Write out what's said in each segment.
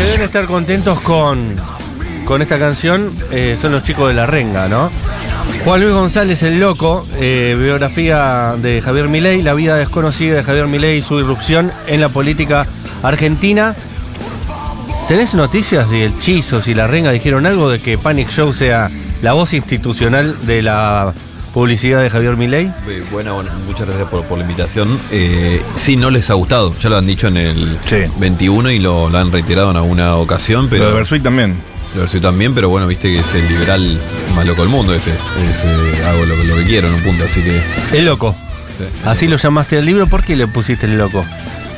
que deben estar contentos con, con esta canción eh, son los chicos de la renga, ¿no? Juan Luis González el Loco, eh, biografía de Javier Milei, la vida desconocida de Javier Milei y su irrupción en la política argentina. ¿Tenés noticias de El Chizo, si la renga dijeron algo de que Panic Show sea la voz institucional de la publicidad de Javier Milei? Eh, Bueno, bueno, muchas gracias por, por la invitación. Eh, sí, no les ha gustado. Ya lo han dicho en el Sí. 21 y lo, lo han reiterado en alguna ocasión, pero. Lo de Versuit también. Lo Versuit también, pero bueno, viste que es el liberal más loco del mundo este. Es, eh, hago lo, que- lo que quiero en un punto, así que. El Loco. sí. Así lo llamaste al libro, ¿por qué le pusiste el Loco?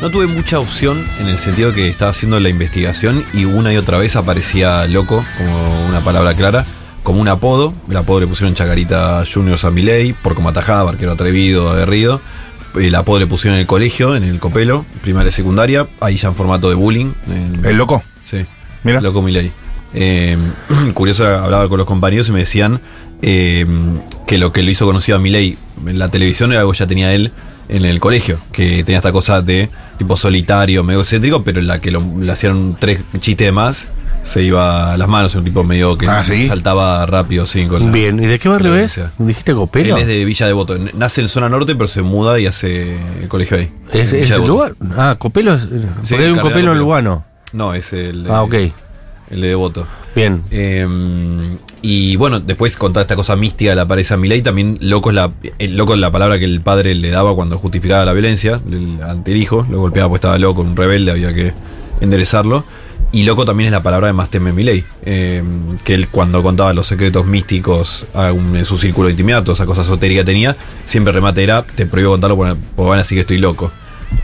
No tuve mucha opción en el sentido que estaba haciendo la investigación y una y otra vez aparecía loco, como una palabra clara, como un apodo. El apodo le pusieron Chacarita Juniors a Miley, por como atajaba, arquero atrevido, aguerrido. El apodo le pusieron en el colegio, en el Copelo, primaria y secundaria, ahí ya en formato de bullying. en- El loco. Sí. Mira. Loco Milei. Eh, curioso, hablaba con los compañeros y me decían eh, que lo que lo hizo conocido a Milei en la televisión era algo que ya tenía él en el colegio, que tenía esta cosa de tipo solitario, medio excéntrico, pero en la que lo, le hacían tres chistes de más, se iba a las manos, un tipo medio que Ah, ¿sí? saltaba rápido, sí, con la- Bien, ¿y de qué barrio es? ¿Dijiste Copelo? Él es de Villa Devoto. Nace en zona norte, pero se muda y hace el colegio ahí. ¿Es, el lugar? Ah, Copelo es. porque Sí, hay un Copelo en. Lugano. No, es el de, Ah, ok. el de Devoto. Bien. Eh, y bueno, después con toda esta cosa mística de la pareja Milei, también loco es la, el loco es la palabra que el padre le daba cuando justificaba la violencia el- ante el hijo, lo golpeaba pues estaba loco, un rebelde, había que enderezarlo. Y loco también es la palabra de más teme Milei, eh, que él cuando contaba los secretos místicos a en su círculo de intimidad, toda esa cosa esotérica tenía, siempre remate era, te prohíbo contarlo porque van a que estoy loco.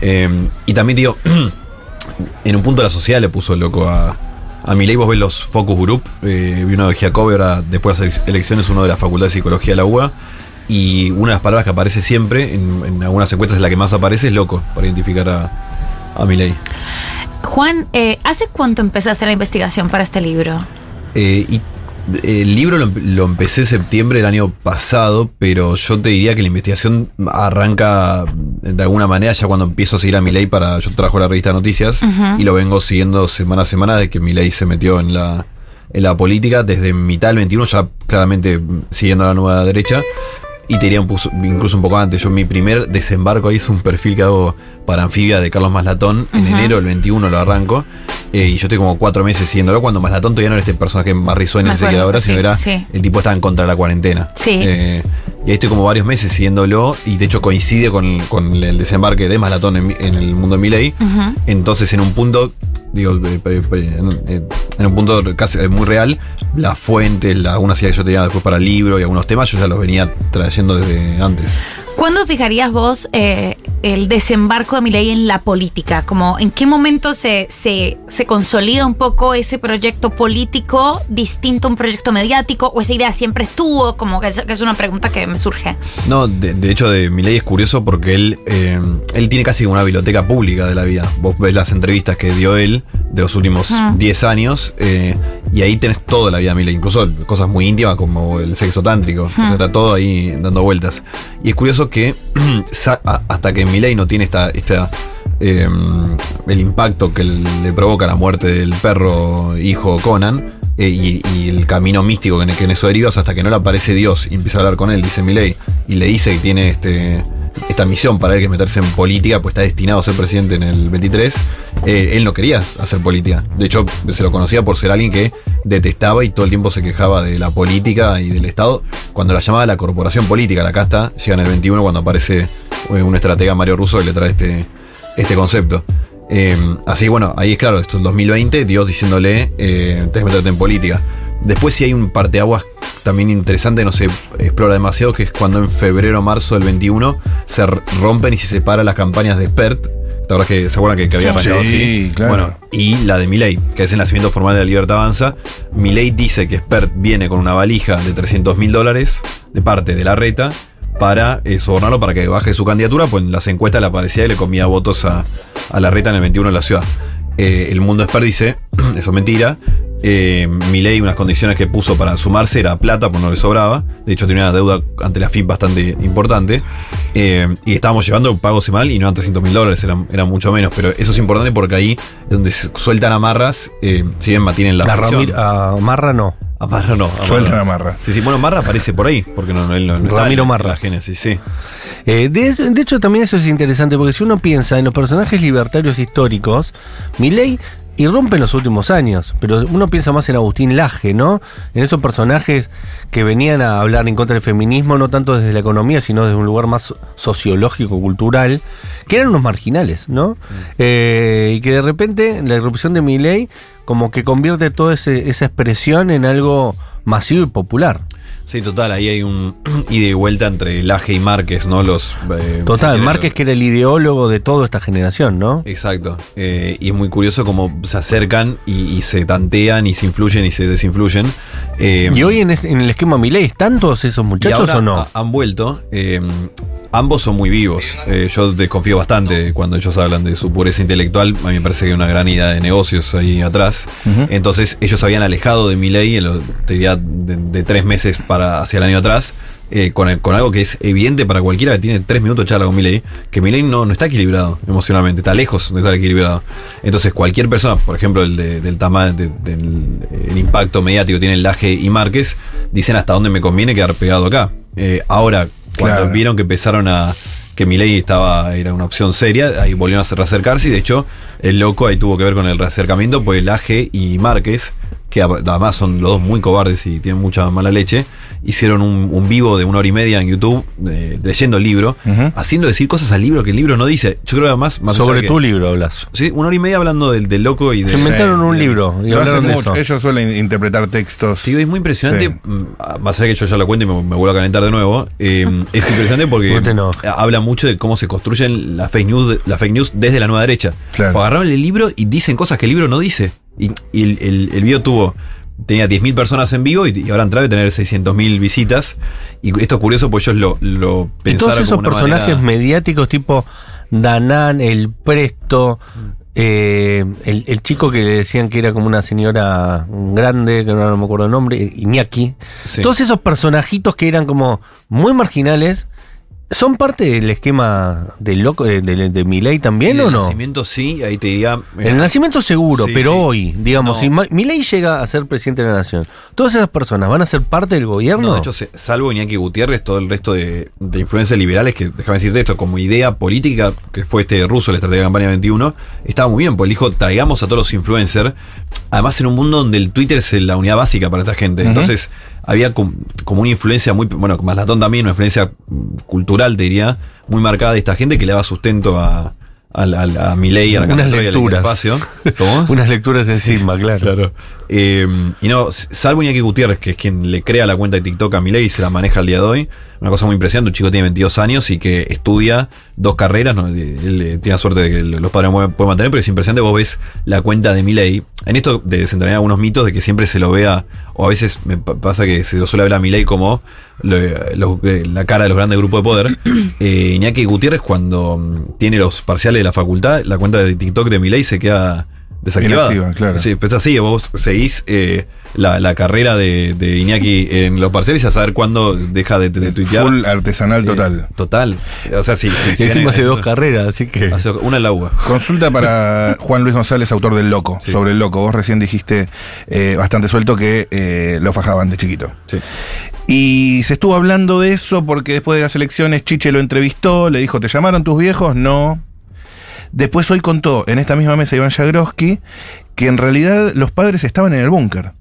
Eh, y también digo, en un punto la sociedad le puso loco a, a Milei. Vos ves los focus group, eh, vi uno de Giacobbe, ahora después de las elecciones uno de la Facultad de Psicología de la UBA. Y una de las palabras que aparece siempre, en, algunas encuestas es la que más aparece, es loco, para identificar a, a Milei. Juan, eh, ¿hace cuánto empezaste la investigación para este libro? Eh, y el libro lo, lo empecé en septiembre del año pasado, pero yo te diría que la investigación arranca de alguna manera ya cuando empiezo a seguir a Milei para. Yo trabajo la revista Noticias y lo vengo siguiendo semana a semana de que Milei se metió en la, en la política desde mitad del 21, ya claramente siguiendo a la nueva derecha. Y te diría incluso un poco antes. Yo mi primer desembarco ahí es un perfil que hago para Anfibia de Carlos Maslatón. En enero del 21 lo arranco. eh, y yo estoy como cuatro meses siguiéndolo. Cuando Maslatón todavía no era este personaje más risueño que ahora, sino sí, era sí. el tipo estaba en contra de la cuarentena. Sí. Eh, y ahí estoy como varios meses siguiéndolo. Y de hecho coincide con, con el desembarque de Maslatón en, el mundo de Milei. Ujú. Entonces, en un punto, digo, eh, eh, en, eh, en un punto casi muy real, las fuentes, algunas ideas que yo tenía después para el libro y algunos temas, yo ya los venía trayendo desde antes. ¿Cuándo fijarías vos eh, el desembarco de Milei en la política? Como, ¿En qué momento se, se, se consolida un poco ese proyecto político distinto a un proyecto mediático? ¿O esa idea siempre estuvo? Como que es, que es una pregunta que me surge. No, de, de hecho, de Milei es curioso porque él, eh, él tiene casi una biblioteca pública de la vida. Vos ves las entrevistas que dio él de los últimos Ujú. 10 años eh, y ahí tenés toda la vida de Milei, incluso cosas muy íntimas como el sexo tántrico. O sea, está todo ahí dando vueltas. Y es curioso que hasta que Milei no tiene esta, eh, el impacto que le provoca la muerte del perro hijo Conan eh, y, el camino místico en, que en eso hasta que no le aparece Dios y empieza a hablar con él, dice Milei, y le dice que tiene este esta misión para él que es meterse en política, pues está destinado a ser presidente en el 23, eh, él no quería hacer política. De hecho, se lo conocía por ser alguien que detestaba y todo el tiempo se quejaba de la política y del Estado, cuando la llamaba la corporación política, la casta, llega en el 21 cuando aparece eh, un estratega Mario Russo que le trae este, este concepto. Eh, así bueno, ahí es claro, esto es el 2020, Dios diciéndole, eh, tenés que meterte en política. Después sí hay un parteaguas también interesante, no se explora demasiado, que es cuando en febrero o marzo del 21 se rompen y se separan las campañas de PERT. ¿Te acuerdas que se acuerdan que, que había Sí. arrancado Sí, así? claro. Bueno, y la de Milei, que es el nacimiento formal de la Libertad Avanza. Milei dice que Spert viene con una valija de 300 mil dólares de parte de la reta para eh, sobornarlo para que baje su candidatura, pues en las encuestas le aparecía y le comía votos a, a la reta en el 21 en la ciudad. Eh, el mundo Spert dice, eso es mentira, Eh, Milei, unas condiciones que puso para sumarse era plata, pues no le sobraba. De hecho, tenía una deuda ante la FIP bastante importante. Eh, y estábamos llevando pago semanal y no eran 300 mil dólares, eran, eran mucho menos. Pero eso es importante porque ahí es donde se sueltan amarras, eh, si bien mantienen la A, presión. Ramir- a Marra no. Amarra no. Amarra. Sueltan amarra. Sí, sí. Bueno, Marra aparece por ahí, porque no, no, él no, no está Ramiro en la- Marra. en la Génesis, sí. Eh, de, de hecho, también eso es interesante, porque si uno piensa en los personajes libertarios históricos, Milei irrumpe en los últimos años, pero uno piensa más en Agustín Laje, ¿no? En esos personajes que venían a hablar en contra del feminismo, no tanto desde la economía, sino desde un lugar más sociológico, cultural, que eran unos marginales, ¿no? Eh, y que de repente la irrupción de Milei como que convierte toda esa expresión en algo masivo y popular. Sí, total, ahí hay un ida y vuelta entre Laje y Márquez, ¿no? Los. eh, Total, Márquez que era el ideólogo de toda esta generación, ¿no? Exacto. Eh, y es muy curioso cómo se acercan y, y se tantean y se influyen y se desinfluyen. Eh, Y hoy en, es- en el esquema Milei, ¿están todos esos y muchachos ahora o no? ha- han vuelto. eh, ambos son muy vivos. Eh, yo desconfío bastante cuando ellos hablan de su pureza intelectual. A mí me parece que hay una gran idea de negocios ahí atrás. Entonces, ellos habían alejado de Milei, en los- te diría, de, de tres meses para hacia el año atrás. eh, con, el- con algo que es evidente para cualquiera que tiene tres minutos de charla con Milei, que Milei no, no está equilibrado emocionalmente, está lejos de estar equilibrado. Entonces cualquier persona, por ejemplo el de- del tamaño, del el impacto mediático que tiene el Laje y Márquez, dicen hasta dónde me conviene quedar pegado acá. Eh, ahora, cuando Claro. vieron que empezaron a que Milei estaba era una opción seria, ahí volvieron a reacercarse y de hecho el loco ahí tuvo que ver con el reacercamiento, pues Laje y Márquez que además son los dos muy cobardes y tienen mucha mala leche, hicieron un, un vivo de una hora y media en YouTube eh, leyendo el libro, haciendo decir cosas al libro que el libro no dice. Yo creo que además, más Sobre que- tu libro hablas. Sí, una hora y media hablando del, del loco y de. Se inventaron Sí, un libro y Lo hacen de mucho. eso. Ellos suelen interpretar textos. Sí, es muy impresionante. Sí. mm, Más allá que yo ya lo cuento y me, me vuelvo a calentar de nuevo. eh, es impresionante porque No habla mucho de cómo se construyen las fake news, la fake news desde la nueva derecha. Claro. Agarraron el libro y dicen cosas que el libro no dice. Y, y el, el, el video tuvo. Tenía 10.000 personas en vivo y, y ahora han entrado a tener 600.000 visitas. Y esto es curioso, pues ellos lo, lo Y pensaron todos esos como una personajes manera- mediáticos tipo Danán, el Presto, eh, el, el chico que le decían que era como una señora grande, que no, me acuerdo el nombre, Iñaki. Sí. Todos esos personajitos que eran como muy marginales, ¿son parte del esquema del loco de, de, de Milei también o no? nacimiento sí, ahí te diría. En el nacimiento seguro, Sí, pero sí. hoy, digamos, No. si Milei llega a ser presidente de la nación, ¿todas esas personas van a ser parte del gobierno? No, de hecho, salvo Iñaki Gutiérrez, todo el resto de, de influencias liberales, que déjame decirte esto, como idea política, que fue este ruso, la estrategia de campaña 21, estaba muy bien, porque él dijo, traigamos a todos los influencers, además en un mundo donde el Twitter es la unidad básica para esta gente. Entonces, había com- como una influencia muy, bueno, más latón también, una influencia cultural, te diría, muy marcada de esta gente que le daba sustento a, a, a, a Milei, a la Unas lecturas. espacio. ¿Cómo? Unas lecturas encima, claro. Claro. Eh, y no, salvo Iñaki Gutiérrez, que es quien le crea la cuenta de TikTok a Milei y se la maneja al día de hoy. Una cosa muy impresionante, un chico tiene 22 años y que estudia dos carreras. ¿no? Él eh, tiene la suerte de que los padres pueden mantener, pero es impresionante. Vos ves la cuenta de Milei. En esto de desentrañar algunos mitos de que siempre se lo vea, o a veces me pa- pasa que se lo suele ver a Milei como lo- lo- eh, la cara de los grandes grupos de poder. Eh, Iñaki Gutiérrez, cuando mm, tiene los parciales de la facultad, la cuenta de TikTok de Milei se queda desactivada. Inactiva, claro. Sí, pues así, vos seguís eh, la, la carrera de, de Iñaki en los parciales a saber cuándo deja de, de tuitear. Full artesanal Eh, total. total. O sea, sí. sí, sí, Encima hace dos carreras, así que. hace una en la UBA. Consulta para Juan Luis González, autor del Loco, Sí. sobre el Loco. Vos recién dijiste eh, bastante suelto que eh, lo fajaban de chiquito. Sí. Y se estuvo hablando de eso porque después de las elecciones Chiche lo entrevistó, le dijo, ¿te llamaron tus viejos? No. Después hoy contó en esta misma mesa Iván Jagroski que en realidad los padres estaban en el búnker.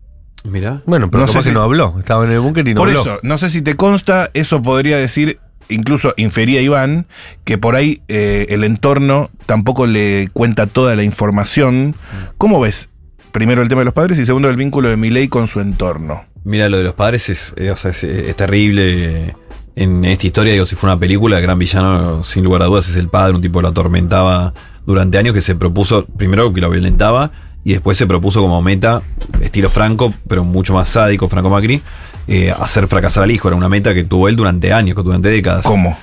Mira. Bueno, pero No sé que si- no habló. Estaba en el búnker y no Por habló. eso, no sé si te consta, eso podría decir, incluso infería Iván, que por ahí eh, el entorno tampoco le cuenta toda la información. ¿Cómo ves? Primero el tema de los padres y segundo el vínculo de Milei con su entorno. Mira, lo de los padres es, eh, o sea, es, es terrible. En esta historia, digo, si fue una película, el gran villano, sin lugar a dudas, es el padre, un tipo que lo atormentaba durante años, que se propuso, primero que lo violentaba, y después se propuso como meta, estilo Franco, pero mucho más sádico, Franco Macri, eh, hacer fracasar al hijo. Era una meta que tuvo él durante años, durante décadas. ¿Cómo?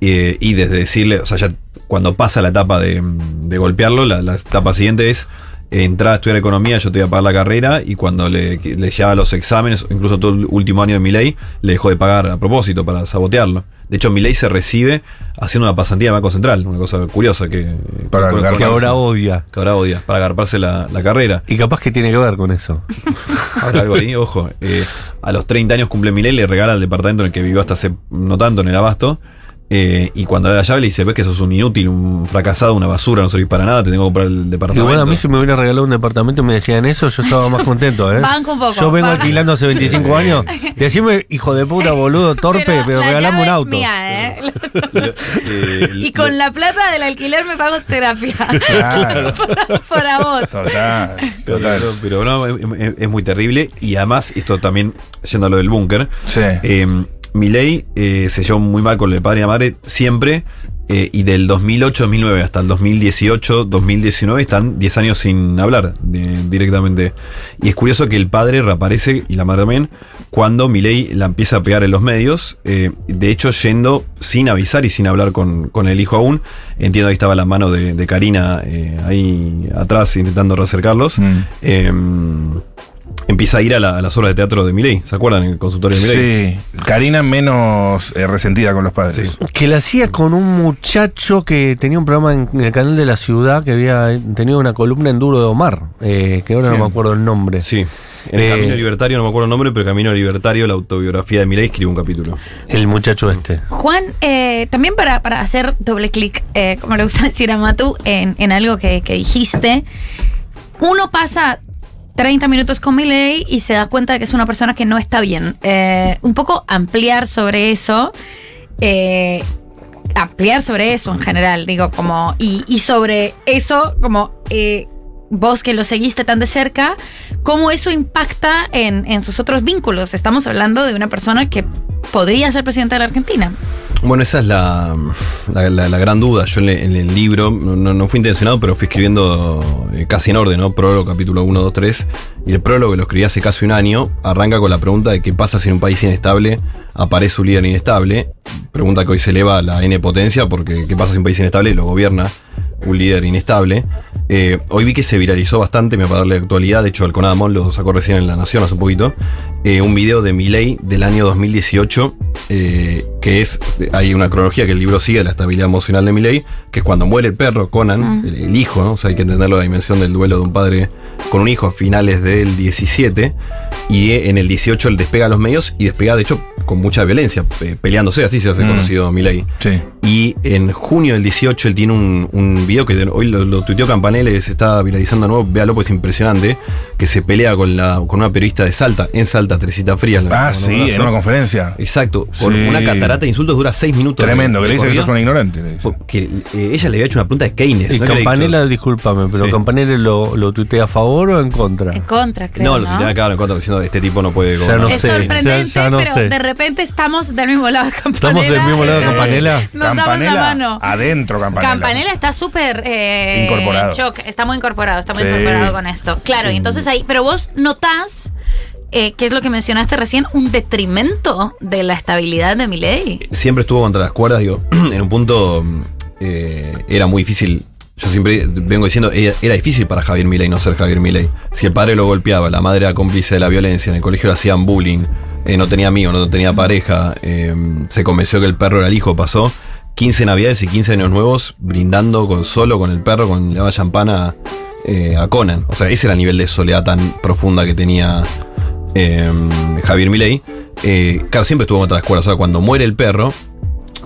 Eh, y desde decirle, o sea, ya cuando pasa la etapa de, de golpearlo, la, la etapa siguiente es entraba a estudiar economía, yo te iba a pagar la carrera y cuando le, le llevaba los exámenes, incluso todo el último año de mi ley, le dejó de pagar a propósito para sabotearlo. De hecho, mi ley se recibe haciendo una pasantía en el Banco Central, una cosa curiosa que, Para que- ahora odia. que ahora odia, para agarparse la, la carrera. Y capaz que tiene que ver con eso. Habrá algo ahí, ojo. eh, a los 30 años cumple mi ley, le regala el departamento en el que vivió hasta hace no tanto, en el Abasto. Eh, y cuando la llave le dice, ves que sos un inútil, un fracasado, una basura, no servís para nada, te tengo que comprar el departamento. Igual a mí si me hubiera regalado un departamento y me decían eso, yo estaba más contento, ¿eh? Banco un poco, Yo vengo banco. alquilando hace 25 años. Decime, hijo de puta, boludo, torpe, pero, la regalame un auto. mía, ¿eh? Eh, y con la plata del alquiler me pago terapia. Claro. Para vos. Total. Pero, Total. pero no, es, es- es muy terrible. Y además, esto también, yendo a lo del búnker, Sí. eh, Milei eh, se llevó muy mal con el padre y la madre siempre. eh, y del 2008-2009 hasta el 2018-2019 están 10 años sin hablar directamente. Y es curioso que el padre reaparece y la madre también cuando Milei la empieza a pegar en los medios. eh, de hecho, yendo sin avisar y sin hablar con, con el hijo aún. Entiendo ahí estaba la mano de, de Karina eh, ahí atrás intentando reacercarlos. Mm. Eh, empieza a ir a, la- a las obras de teatro de Milei. ¿Se acuerdan? En el consultorio de Milei. Sí. Karina menos eh, resentida con los padres. Que la hacía con un muchacho que tenía un programa en, en el canal de la ciudad que había tenido una columna en Duro de Omar, eh, que ahora no me acuerdo el nombre. Sí. En el Eh, Camino Libertario, no me acuerdo el nombre, pero Camino Libertario, la autobiografía de Milei, escribe un capítulo. El muchacho este. Juan, eh, también para, para hacer doble clic, eh, como le gusta decir a Matu, en, en algo que, que dijiste, uno pasa 30 minutos con Miley y se da cuenta de que es una persona que no está bien. Eh, un poco ampliar sobre eso. eh, ampliar sobre eso en general, digo, como, y, sobre eso, como eh, vos que lo seguiste tan de cerca, cómo eso impacta en, en sus otros vínculos. Estamos hablando de una persona que podría ser presidenta de la Argentina. Bueno, esa es la, la, la- gran duda. Yo en el, libro, no, no- no fui intencionado, pero fui escribiendo eh, casi en orden, ¿no? Prólogo, capítulo 1, 2, 3. Y el prólogo que lo escribí hace casi un año arranca con la pregunta de qué pasa si en un país inestable aparece un líder inestable. Pregunta que hoy se eleva a la N potencia, porque qué pasa si un país inestable lo gobierna un líder inestable. Eh, hoy vi que se viralizó bastante, me va a darle actualidad. De hecho, el Conadamón lo sacó recién en La Nación hace un poquito. eh, un video de Milei del año 2018, eh, que es. Hay una cronología que el libro sigue de la estabilidad emocional de Milei, que es cuando muere el perro, Conan, el, el hijo, ¿no? O sea, hay que entenderlo la dimensión del duelo de un padre con un hijo a finales del 17. Y en el 18 él despega a los medios y despega, de hecho, con mucha violencia, pe- peleándose, así se hace Mm. conocido Milei. Sí. Y en junio del 18 él tiene un, un video que hoy lo, lo tuiteó Campanelle, se está viralizando de nuevo, véalo pues es impresionante, que se pelea con la con una periodista de Salta, en Salta, Teresita Frías. la- Ah, la- sí, en una conferencia. Exacto, con Sí. una catarata de insultos dura seis minutos. Tremendo, que le dice que sos una ignorante. le dice. porque eh, ella le había hecho una pregunta de Keynes. Y ¿no? Campanella, discúlpame, pero Sí. Campanella lo, lo tuitea a favor o en contra. En contra, creo. No, lo tuiteaba claro en contra, diciendo este tipo no puede Ya gobernar. no es sé, sorprendente, ya- ya no pero sé. de repente estamos del mismo lado de Campanella. ¿Estamos del mismo lado de Campanella? Nos damos la Campanella, mano. Adentro, Campanella. Campanella está súper eh, Incorporado. en shock, está muy incorporado, está muy Sí. incorporado con esto. Claro, y entonces ahí, pero vos notás, eh, que es lo que mencionaste recién, un detrimento de la estabilidad de mi ley. siempre estuvo contra las cuerdas, digo, en un punto mm, eh, era muy difícil. Yo siempre vengo diciendo, era, era difícil para Javier Milei no ser Javier Milei. Si el padre lo golpeaba, la madre era cómplice de la violencia, en el colegio le hacían bullying, eh, no tenía amigos, no tenía pareja, eh, se convenció que el perro era el hijo, pasó 15 navidades y 15 años nuevos brindando con solo con el perro, con la champana eh, a Conan. O sea, ese era el nivel de soledad tan profunda que tenía eh, Javier Milei. Eh, claro, siempre estuvo contra las cuerdas. O sea, cuando muere el perro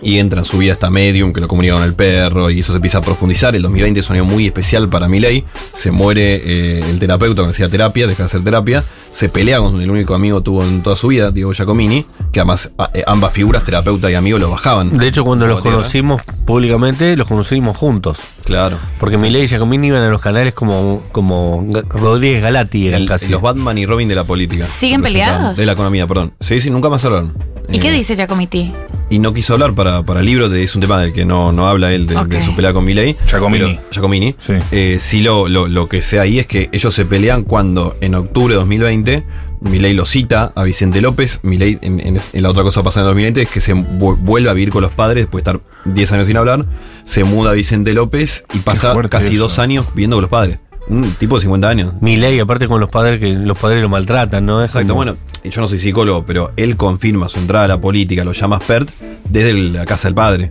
y entra en su vida esta medium que lo comunica con el perro y eso se empieza a profundizar. El 2020 es un año muy especial para Milei. Se muere eh, el terapeuta que hacía terapia, deja de hacer terapia. Se pelea con el único amigo que tuvo en toda su vida, Diego Giacomini, que además a- eh, ambas figuras, terapeuta y amigo, lo bajaban. De hecho, cuando los tierra. conocimos públicamente, los conocimos juntos. Claro. Porque Milei y Giacomini iban a los canales como, como Rodríguez Galati, eran El- casi. los Batman y Robin de la política. ¿Siguen peleados? De la economía, perdón. Sí, sí, nunca más hablaron. ¿Y Eh, qué dice Giacomiti? Y no quiso hablar para, para el libro, de- es un tema del que no, no habla él, de, su pelea con Milei. Giacomini. Pero- Giacomini. Sí. Eh, sí, lo, lo, lo que sé ahí es que ellos se pelean cuando en octubre de 2020 Milei lo cita a Vicente López. Milei, en, en- en la otra cosa pasa en el 2020 es que se vu- vuelve a vivir con los padres después de estar 10 años sin hablar. Se muda a Vicente López y pasa casi eso. dos años viviendo con los padres. Un tipo de 50 años. Milei, aparte con los padres que los padres lo maltratan, ¿no? Es Exacto, como- bueno, yo no soy psicólogo, pero él confirma su entrada a la política, lo llama expert, desde el- la casa del padre.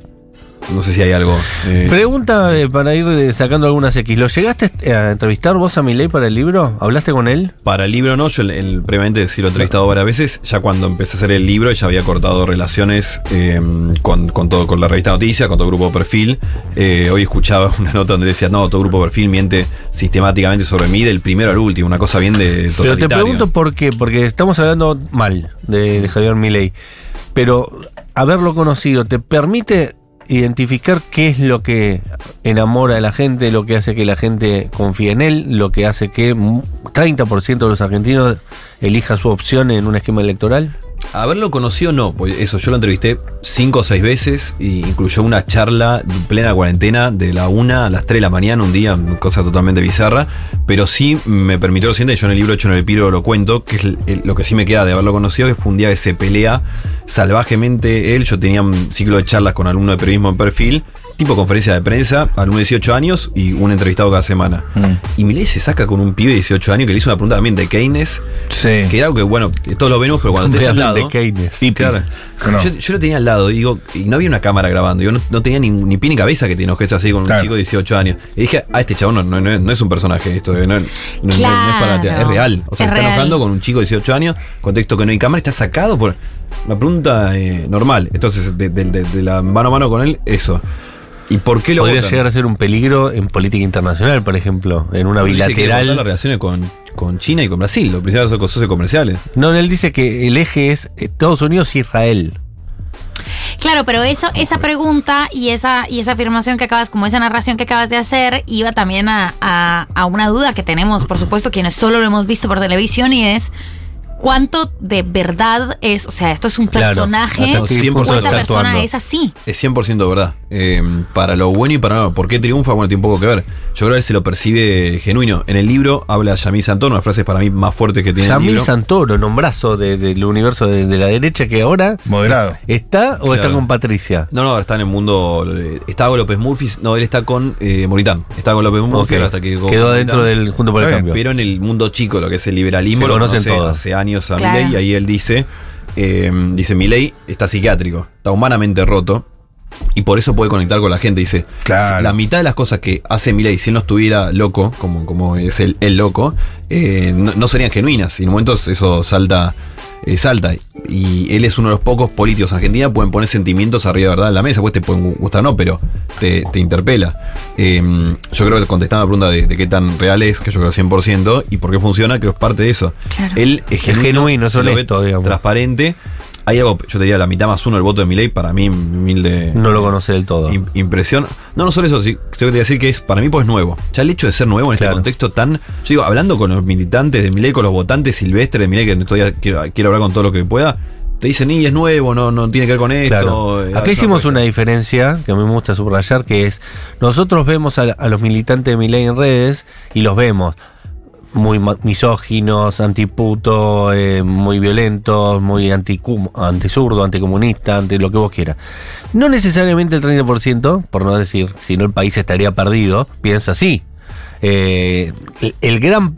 No sé si hay algo. eh, Pregunta eh, para ir eh, sacando algunas X. ¿Lo llegaste a entrevistar vos a Milei para el libro? ¿Hablaste con él? Para el libro no, yo el, el- previamente sí lo he entrevistado varias veces. Ya cuando empecé a hacer el libro ya había cortado relaciones eh, con, con todo, con la revista Noticias, con todo grupo perfil. Hoy escuchaba una nota donde decía, no, todo grupo perfil miente sistemáticamente sobre mí del primero al último, una cosa bien de Pero te pregunto por qué, porque estamos hablando mal de, de Javier Milei. Pero haberlo conocido, ¿te permite identificar qué es lo que enamora a la gente, lo que hace que la gente confíe en él, lo que hace que mu- 30% de los argentinos elija su opción en un esquema electoral? Haberlo conocido no, pues eso, yo lo entrevisté cinco o seis veces e incluyó una charla en plena cuarentena de la una a las 3 de la mañana, un día, cosa totalmente bizarra, pero sí me permitió lo siguiente, yo en el libro hecho en el Piro lo cuento, que es lo que sí me queda de haberlo conocido, que fue un día que se pelea salvajemente él, yo tenía un ciclo de charlas con alumnos de periodismo en perfil, tipo conferencia de prensa, alumno de 18 años y un entrevistado cada semana. Mm. Y Milei se saca con un pibe de 18 años que le hizo una pregunta también de Keynes, Sí. que era algo que, bueno, todos lo vemos, pero cuando te al lado... de Keynes. Y- Claro. Yo, yo lo tenía al lado, digo, y no había una cámara grabando. Yo no, no tenía ni, ni pie ni cabeza que te enojes así con Claro. un chico de 18 años. Y dije, ah, este chabón no, no- no es- no es un personaje, esto eh, no, no- no- no es para Claro. es real. O sea, Es se está real. enojando con un chico de 18 años, contexto que no hay cámara, está sacado por una pregunta eh, normal. Entonces, de, de- de- de la mano a mano con él, eso. ¿Y por qué lo Podría votan? llegar a ser un peligro en política internacional, por ejemplo, en una Dice que las bilateral. relaciones con, con China y con Brasil. Lo principal son socios comerciales. No, él dice que el eje es Estados Unidos-Israel. Claro, pero eso, esa pregunta y esa, y esa afirmación que acabas, como esa narración que acabas de hacer, iba también a, a- a una duda que tenemos, por supuesto, quienes solo lo hemos visto por televisión, y es cuánto de verdad es, o sea, esto es un Claro. personaje, tengo 100% o esta está persona actuando. es así. Es 100% verdad. Eh, para lo bueno y para lo malo. ¿Por qué triunfa? Bueno, tiene un poco que ver. Yo creo que él se lo percibe genuino. En el libro habla Yamil Santoro, una frase para mí más fuerte que tiene el Yamil libro. Santoro, nombrazo de- del universo de, de la derecha que ahora Moderado. está o está Claro. con Patricia. No, no, está en el mundo. eh, Estaba con López Murphy. No, él está con eh, Moritán. Estaba con López Murphy Ok. hasta que Quedó Moritán. dentro del Junto por el Está Cambio. Pero en el mundo chico, lo que es el liberalismo, Se lo conocen conoce todos. hace años a Claro. Milei, y ahí él dice, eh, dice, Milei está psiquiátrico, está humanamente roto, y por eso puede conectar con la gente. Dice, Claro. la mitad de las cosas que hace Milei, si él no estuviera loco, como, como es el, el loco, eh, no, no serían genuinas, y en momentos eso salta, eh, salta. Y él es uno de los pocos políticos en Argentina pueden poner sentimientos arriba de verdad en la mesa, pues te pueden gustar o no, pero te, te interpela. Eh, yo creo que contestando la pregunta de, de qué tan real es, que yo creo 100%, y por qué funciona, creo que es parte de eso. Claro. Él es Es genuino, genuino, es se lo ve honesto, digamos. transparente. Hay algo, yo te diría, la mitad más uno del voto de Milei, para mí, humilde No lo conoce del todo. im- impresión. No, no solo eso, sí, tengo que decir que es, para mí, pues nuevo. Ya el hecho de ser nuevo en Claro. este contexto tan. Yo digo, hablando con los militantes de Milei, con los votantes silvestres de Milei, que todavía quiero, quiero hablar con todo lo que pueda, te dicen, y es nuevo, no, no tiene que ver con esto. Claro. eh, Acá hicimos apuesta". una diferencia que a mí me gusta subrayar, que es, nosotros vemos a, a los militantes de Milei en redes y los vemos muy misóginos, antiputo, eh, muy violentos, muy antisurdo, anticomunista, anti lo que vos quieras. No necesariamente el 30%, por no decir, si no el país estaría perdido, piensa así. Eh, el gran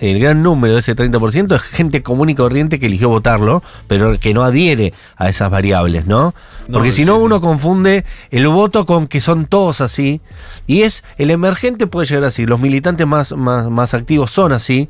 el gran número de ese 30% es gente común y corriente que eligió votarlo, pero que no adhiere a esas variables, ¿no? No, Porque si no, sí, sí. uno confunde el voto con que son todos así. Y es, el emergente puede llegar así, los militantes más, más, más activos son así,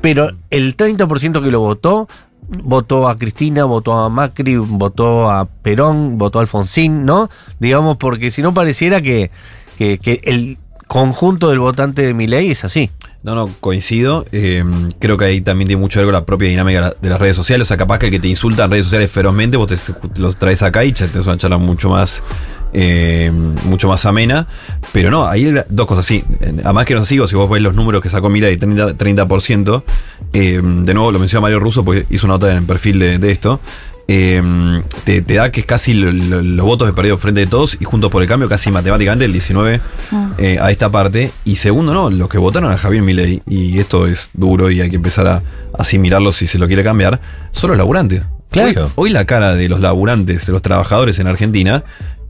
pero el 30% que lo votó, votó a Cristina, votó a Macri, votó a Perón, votó a Alfonsín, ¿no? Digamos, porque si no pareciera que, que, que el conjunto del votante de Milei es así. No, no, coincido. Eh, creo que ahí también tiene mucho que ver con la propia dinámica de la- de las redes sociales. O sea, capaz que el que te insulta en redes sociales ferozmente, vos te, los traes acá y te una charla mucho más. eh, mucho más amena. Pero no, ahí dos cosas así. Además que no sigo, si vos ves los números que sacó Mira de 30%, 30% eh, de nuevo lo menciona Mario Russo, porque hizo una nota en el perfil de esto. Eh, te, te da que es casi lo- lo- los votos de perdido frente de todos y juntos por el cambio, casi matemáticamente el 19 eh, a esta parte. Y segundo, no, los que votaron a Javier Milei, y esto es duro y hay que empezar a asimilarlo si se lo quiere cambiar, son los laburantes. Claro. Hoy, hoy la cara de los laburantes, de los trabajadores en Argentina,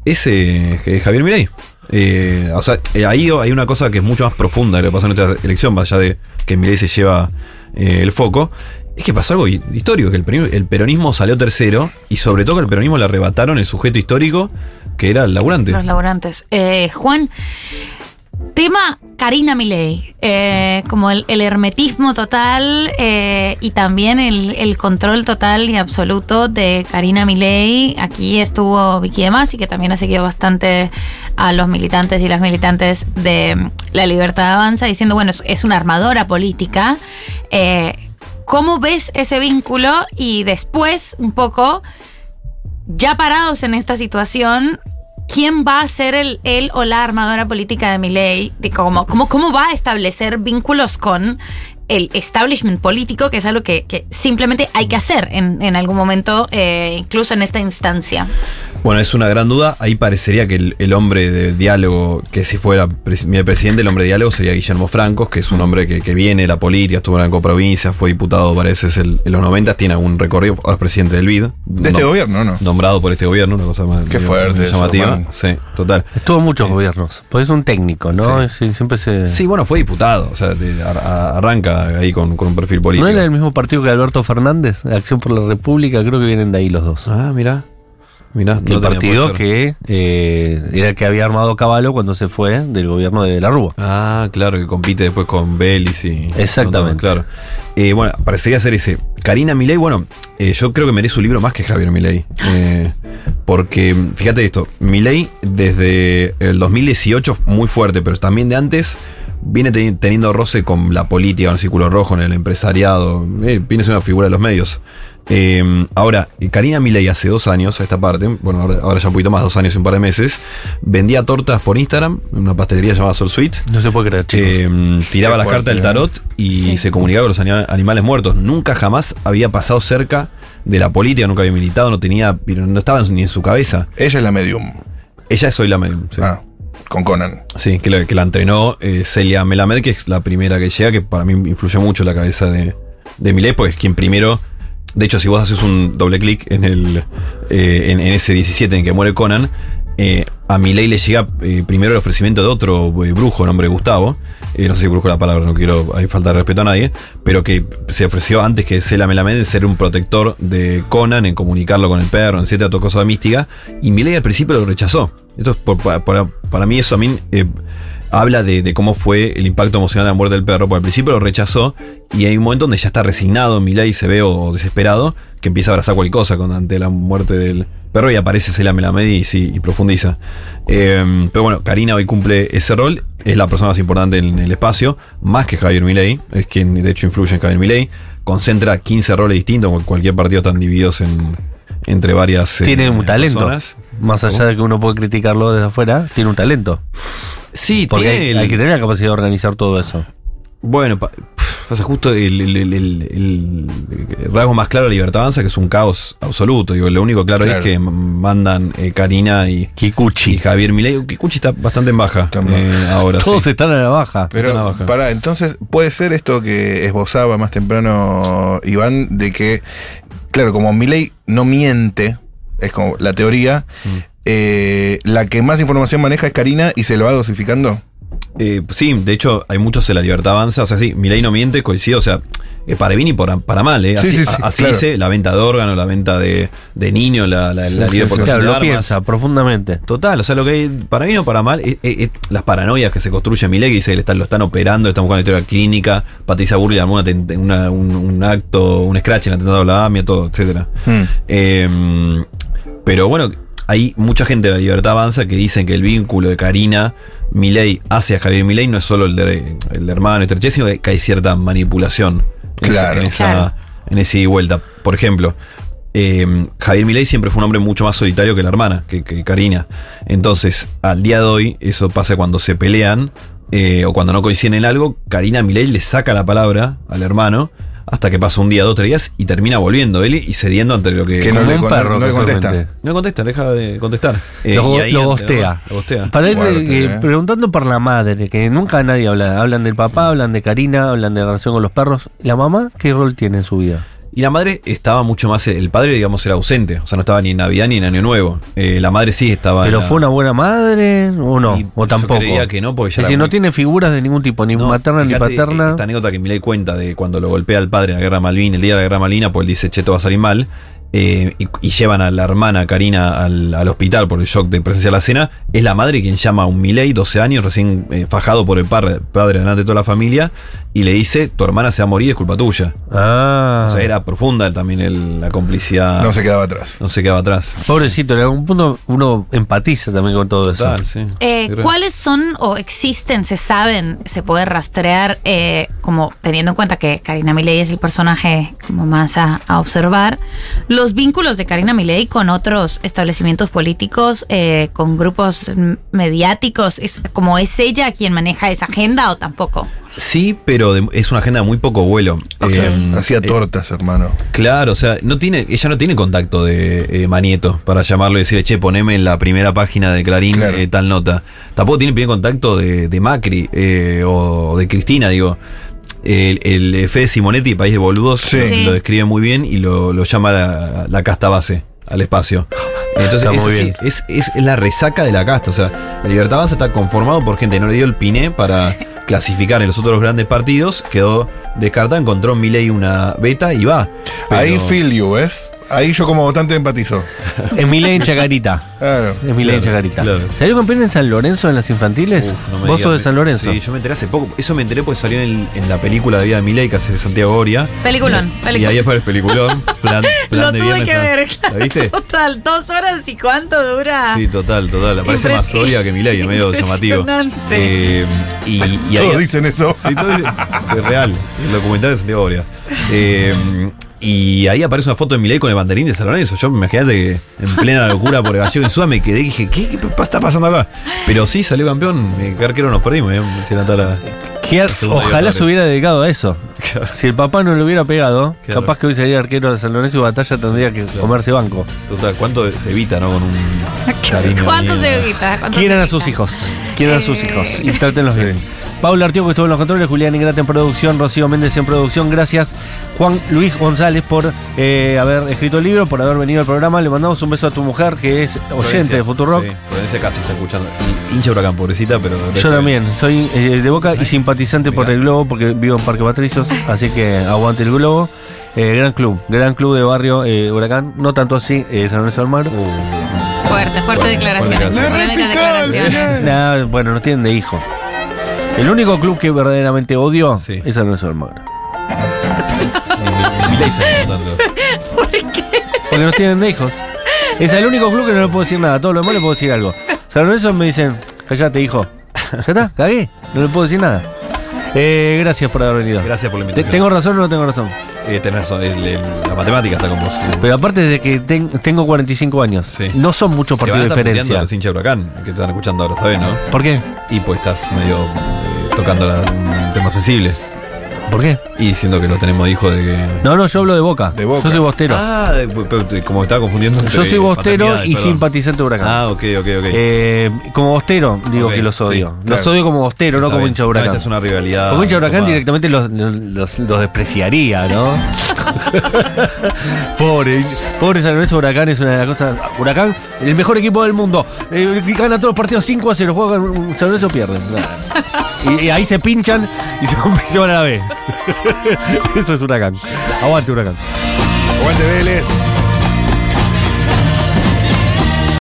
es eh, Javier Milei. Eh, o sea, eh, ahí hay una cosa que es mucho más profunda de lo que pasó en esta elección, más allá de que Milei se lleva eh, el foco. Es que pasó algo hi- histórico, que el, peronismo- salió tercero y sobre todo que el peronismo le arrebataron el sujeto histórico que era el laburante. Los laburantes. Eh, Juan, tema Karina Milei, eh, como el, hermetismo total eh, y también el, control total y absoluto de Karina Milei. Aquí estuvo Vicky de Masi, que también ha seguido bastante a los militantes y las militantes de La Libertad Avanza, diciendo, bueno, es, es una armadora política. ¿Cómo ves ese vínculo? Y después, un poco, ya parados en esta situación, ¿quién va a ser el, el o la armadora política de Milei? De cómo, cómo, ¿Cómo va a establecer vínculos con el establishment político, que es algo que, que simplemente hay que hacer en, en algún momento, eh, incluso en esta instancia? Bueno, es una gran duda. Ahí parecería que el, el hombre de diálogo, que si fuera mi presidente, el hombre de diálogo sería Guillermo Francos, que es un hombre que, que viene de la política, estuvo en la coprovincia, fue diputado varias veces en, los 90, tiene algún recorrido, ahora es presidente del BID. De este no- gobierno, ¿no? Nombrado por este gobierno, una cosa más Qué digo, fuerte llamativa. Sí, total. Estuvo en muchos gobiernos. Pues es un técnico, ¿no? Sí, siempre se. Sí, bueno, fue diputado, o sea, de- ar- a- arranca ahí con, con un perfil político. ¿No era el mismo partido que Alberto Fernández? Acción por la República, creo que vienen de ahí los dos. Ah, mira. Mira, el partido que eh, era el que había armado Caballo cuando se fue del gobierno de la Rúa. Ah, claro, que compite después con Belis y. Exactamente. Claro. Eh, bueno, parecería ser ese. Karina Milei, bueno, eh, yo creo que merece un libro más que Javier Milei. Eh, porque, fíjate esto, Milei desde el 2018 muy fuerte, pero también de antes viene teni- teniendo roce con la política, en el círculo rojo, en el empresariado. Eh, viene siendo una figura de los medios. Eh, ahora, eh, Karina Milei hace dos años, a esta parte, bueno, ahora, ahora ya un poquito más, dos años y un par de meses, vendía tortas por Instagram, en una pastelería llamada Sol Sweet. No se puede creer, chicos. Eh, tiraba Qué las cartas del ¿eh? tarot y Sí. se comunicaba con los anima- animales muertos. Nunca jamás había pasado cerca de la política, nunca había militado, no tenía, no estaba ni en su cabeza. Ella es la medium. Ella es hoy la medium. Sí, Ah, con Conan. Sí, que, la, que la entrenó eh, Celia Melamed, que es la primera que llega, que para mí influyó mucho la cabeza de, de es quien primero. De hecho, si vos haces un doble clic en el eh, en ese 17 en que muere Conan, eh, a Milei le llega eh, primero el ofrecimiento de otro eh, brujo, nombre Gustavo. Eh, no sé si brujo la palabra, no quiero hay falta de respeto a nadie, pero que se ofreció antes que Celia Melamed ser un protector de Conan, en comunicarlo con el perro, en cierta otra cosa mística. Y Milei al principio lo rechazó. Esto es por- para, mí eso a mí habla de, de cómo fue el impacto emocional de la muerte del perro, porque al principio lo rechazó y hay un momento donde ya está resignado, Milei se ve o desesperado, que empieza a abrazar cualquier cosa con, ante la muerte del perro y aparece Celia Melamed y, sí, y profundiza. Eh, pero bueno, Karina hoy cumple ese rol, es la persona más importante en el espacio, más que Javier Milei, es quien de hecho influye en Javier Milei, concentra 15 roles distintos, como cualquier partido están divididos en, entre varias... eh, tiene un talento. personas. Más allá de que uno puede criticarlo desde afuera, tiene un talento. Sí, Porque tiene hay, el- hay que tener la capacidad de organizar todo eso. Bueno, pasa justo el, el- el- el- el rasgo más claro de Libertad Avanza, que es un caos absoluto. Digo, lo único claro, Claro. es que mandan eh, Karina y, Kikuchi. y Javier Milei. Kikuchi está bastante en baja en eh, ahora. Todos sí. están a la baja. Pero, Está baja. para, entonces, puede ser esto que esbozaba más temprano Iván, de que, claro, como Milei no miente, es como la teoría, Mm. eh, la que más información maneja es Karina y se lo va dosificando. Eh, sí, de hecho, hay muchos en la Libertad Avanza. O sea, sí, Milei no miente, coincido. O sea, eh, para bien y para, para mal. Eh. Así, Sí, sí, sí, a- así claro. dice la venta de órganos, la venta de, de niños, la, la, la Sí, libre sí, sí. portación Claro, de lo armas. piensa profundamente. Total, o sea, lo que hay, para bien o para mal, es, es- es las paranoias que se construye Milei, que dice que le están, lo están operando, le están buscando historia clínica, Patricia Burley armó una un, un acto, un scratch en el atentado de la AMIA, todo, etcétera. Hmm. Eh, pero bueno, hay mucha gente de la Libertad Avanza que dicen que el vínculo de Karina Milei hacia Javier Milei no es solo el de, el de hermano estrechez, sino que hay cierta manipulación en esa- Claro. en esa, Claro. en esa ida y vuelta. Por ejemplo, eh, Javier Milei siempre fue un hombre mucho más solitario que la hermana, que, que Karina. Entonces, al día de hoy, eso pasa cuando se pelean eh, o cuando no coinciden en algo, Karina Milei le saca la palabra al hermano hasta que pasa un día, dos, tres días y termina volviendo él y cediendo ante lo que... Que no le perro, no le contesta. No contesta, deja de contestar. Eh, Lo, lo ante- gostea. Lo gostea. Para él, eh, eh. preguntando por la madre, que nunca nadie habla. Hablan del papá, hablan de Karina, hablan de la relación con los perros. ¿La mamá qué rol tiene en su vida? Y la madre estaba mucho más. El padre, digamos, era ausente. O sea, no estaba ni en Navidad ni en Año Nuevo. Eh, la madre sí estaba. ¿Pero la- fue una buena madre o no? Y ¿O yo tampoco? creía que no, porque ya Es decir, no tiene figuras de ningún tipo, ni No, materna ni paterna. Esta anécdota que Milei cuenta de cuando lo golpea al padre en la guerra Malvin, el día de la guerra Malvina, pues él dice, che, esto va a salir mal. eh, y, y llevan a la hermana Karina al, al hospital por el shock de presencia de la cena. Es la madre quien llama a un Milei, 12 años, recién eh, fajado por el par- padre delante de toda la familia, y le dice: Tu hermana se va a morir, es culpa tuya. Ah. O sea, era profunda también el- la complicidad. No se quedaba atrás. no se quedaba atrás. Pobrecito, en algún punto uno empatiza también con todo eso. Sí. Eh. ¿Cuáles son o existen, se saben, se puede rastrear, eh, como teniendo en cuenta que Karina Milei es el personaje como más a, a observar, los vínculos de Karina Milei con otros establecimientos políticos, eh, con grupos mediáticos? ¿Es, como es ella quien maneja esa agenda o tampoco? Sí, pero de- es una agenda de muy poco vuelo. Eh, Hacía eh, tortas, hermano. Claro, o sea, no tiene, ella no tiene contacto de eh, Manieto para llamarlo y decirle, che, poneme en la primera página de Clarín Claro. eh, tal nota. Tampoco tiene primer contacto de, de Macri eh, o de Cristina, digo. El, el Fede Simonetti, País de Boludos, Sí. lo, describe muy bien y lo, lo llama la, la casta base al espacio. Entonces, Está es, muy así, bien. es, es- es la resaca de la casta. O sea, la Libertad Avanza está conformado por gente que no le dio el piné para clasificar en los otros grandes partidos. Quedó descartado, encontró en Milei una beta y va. Pero- Ahí feel you, ¿ves? Ahí yo como votante empatizo. Es Milei en Chacarita. Claro. Es Milei en Chacarita. claro. ¿Salió campeón en San Lorenzo en las infantiles? Uf, no me ¿Vos digas. sos de San Lorenzo? Sí, yo me enteré hace poco. Eso me enteré porque salió en, el- en la película de vida de Milei que hace Santiago Goria. Peliculón, Y peliculón. ahí después el peliculón. Plan, plan Lo de tuve viernes que a- ver, ¿La claro. viste? Total, dos horas y cuánto dura. Sí, total, total. Aparece más Soria que Milei, es medio llamativo. Impresionante. Eh, y, y ahí, Todos dicen eso. Sí, todo es, es real. El documental de Santiago Goria. Eh, y ahí aparece una foto de Milei con el banderín de San Lorenzo. Yo me imagínate que en plena locura por el gallego en Suda me quedé y dije, ¿qué, está pasando acá? Pero sí, salió campeón. Eh, ¿Qué arquero nos perdimos? eh, la- ojalá se hubiera dedicado a eso. Si el papá no le hubiera pegado, Claro. capaz que hoy sería arquero de San Lorenzo y Batalla tendría que comerse banco. Total, ¿cuánto se evita, no? Con un cariño. ¿Cuánto se evita? ¿Cuánto Quieran se a sus hijos. Quieran a sus Eh, hijos. Y trátenlos bien. Paula Artioco estuvo en los controles, Julián Ingrata en producción, Rocío Méndez en producción. Gracias, Juan Luis González, por eh, haber escrito el libro, por haber venido al programa. Le mandamos un beso a tu mujer, que es oyente Florencia, de Futurock. Sí, Florencia casi está escuchando. Y hincha huracán, pobrecita, pero. Yo también, soy eh, de Boca y simpatizante por el Globo porque vivo en Parque Patricios, así que aguante el Globo. Eh, gran club, gran club de barrio eh, Huracán, no tanto así, eh, San Lorenzo del Mar. Uh, Fuerte, fuerte declaraciones. Nah, bueno, no tienen de hijo. El único club que verdaderamente odio Sí. es San Lorenzo del Mar. está notando. Porque no tienen de hijos. Es el único club que no le puedo decir nada. Todo lo demás le puedo decir algo. San Lorenzo me dicen, callate, hijo. ¿Ya está? ¿Cagué? No le puedo decir nada. Eh, gracias por haber venido. Gracias por la invitación. ¿Tengo razón o no tengo razón? Eh, tenés razón, el- el- la matemática está con vos. Pero aparte de que ten- tengo 45 años, Sí. no son muchos Te van a partidos de estar puteando diferencia. los hinchas de huracán que te están escuchando ahora, ¿sabes, no? ¿Por qué? Y pues estás medio eh, tocando la- un tema sensible. ¿Por qué? Y diciendo que lo tenemos de hijo de que. No, no, yo hablo de Boca. De Boca. Yo soy bostero. Ah, como estaba confundiendo. yo soy bostero y perdón. simpatizante de Huracán. Ah, ok, ok, ok. Eh, como bostero, digo que los odio. sí, los odio como bostero, no como hincha No, Huracán. esta es una rivalidad. Como hincha Huracán directamente los, los, los despreciaría, ¿no? pobre, pobre San Lorenzo Huracán es una de las cosas. Huracán, el mejor equipo del mundo. Eh, gana todos los partidos 5 a 0. Juega San Lorenzo pierde. Y, y ahí se pinchan y se, se van a la B. Eso es Huracán. Aguante Huracán. Aguante Vélez.